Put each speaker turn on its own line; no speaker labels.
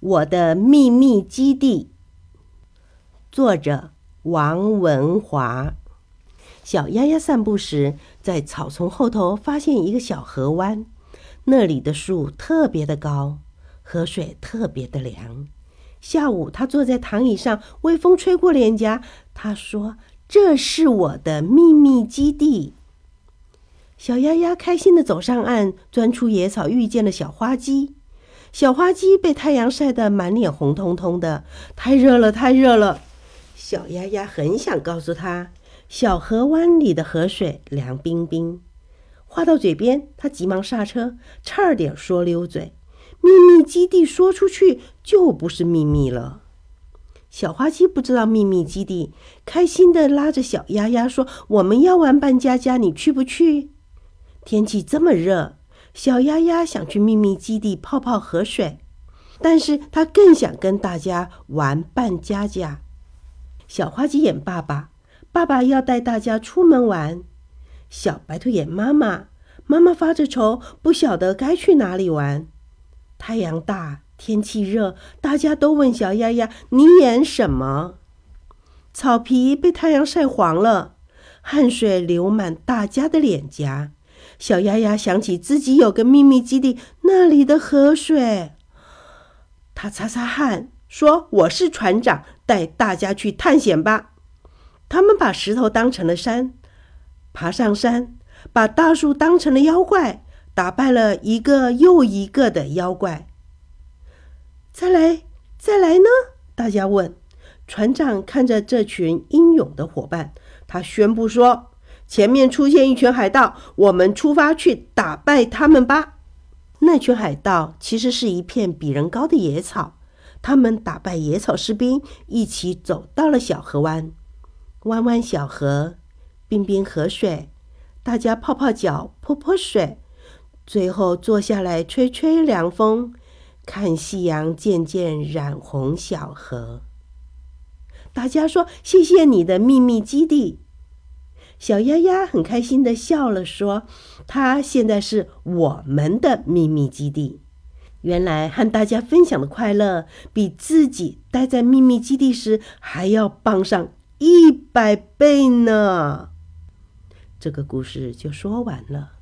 我的秘密基地，作者王文华。小丫丫散步时，在草丛后头发现一个小河湾，那里的树特别的高，河水特别的凉。下午，他坐在躺椅上，微风吹过脸颊。他说：“这是我的秘密基地。”小丫丫开心的走上岸，钻出野草，遇见了小花鸡。小花鸡被太阳晒得满脸红彤彤的，太热了，太热了。小丫丫很想告诉他，小河湾里的河水凉冰冰。话到嘴边，他急忙刹车，差点说溜嘴。秘密基地说出去就不是秘密了。小花鸡不知道秘密基地，开心的拉着小丫丫说：“我们要玩扮家家，你去不去？”天气这么热。小丫丫想去秘密基地泡泡河水，但是他更想跟大家玩扮家家。小花鸡眼爸爸，爸爸要带大家出门玩。小白兔眼妈妈，妈妈发着愁，不晓得该去哪里玩。太阳大，天气热，大家都问小丫丫：“你演什么？”草皮被太阳晒黄了，汗水流满大家的脸颊。小丫丫想起自己有个秘密基地，那里的河水。他擦擦汗，说：“我是船长，带大家去探险吧。”他们把石头当成了山，爬上山，把大树当成了妖怪，打败了一个又一个的妖怪。再来，再来呢？大家问。船长看着这群英勇的伙伴，他宣布说。前面出现一群海盗，我们出发去打败他们吧。那群海盗其实是一片比人高的野草，他们打败野草士兵，一起走到了小河湾。弯弯小河，冰冰河水，大家泡泡脚，泼泼水，最后坐下来吹吹凉风，看夕阳渐渐染红小河。大家说：“谢谢你的秘密基地。”小丫丫很开心的笑了，说：“它现在是我们的秘密基地。原来和大家分享的快乐，比自己待在秘密基地时还要棒上一百倍呢。”这个故事就说完了。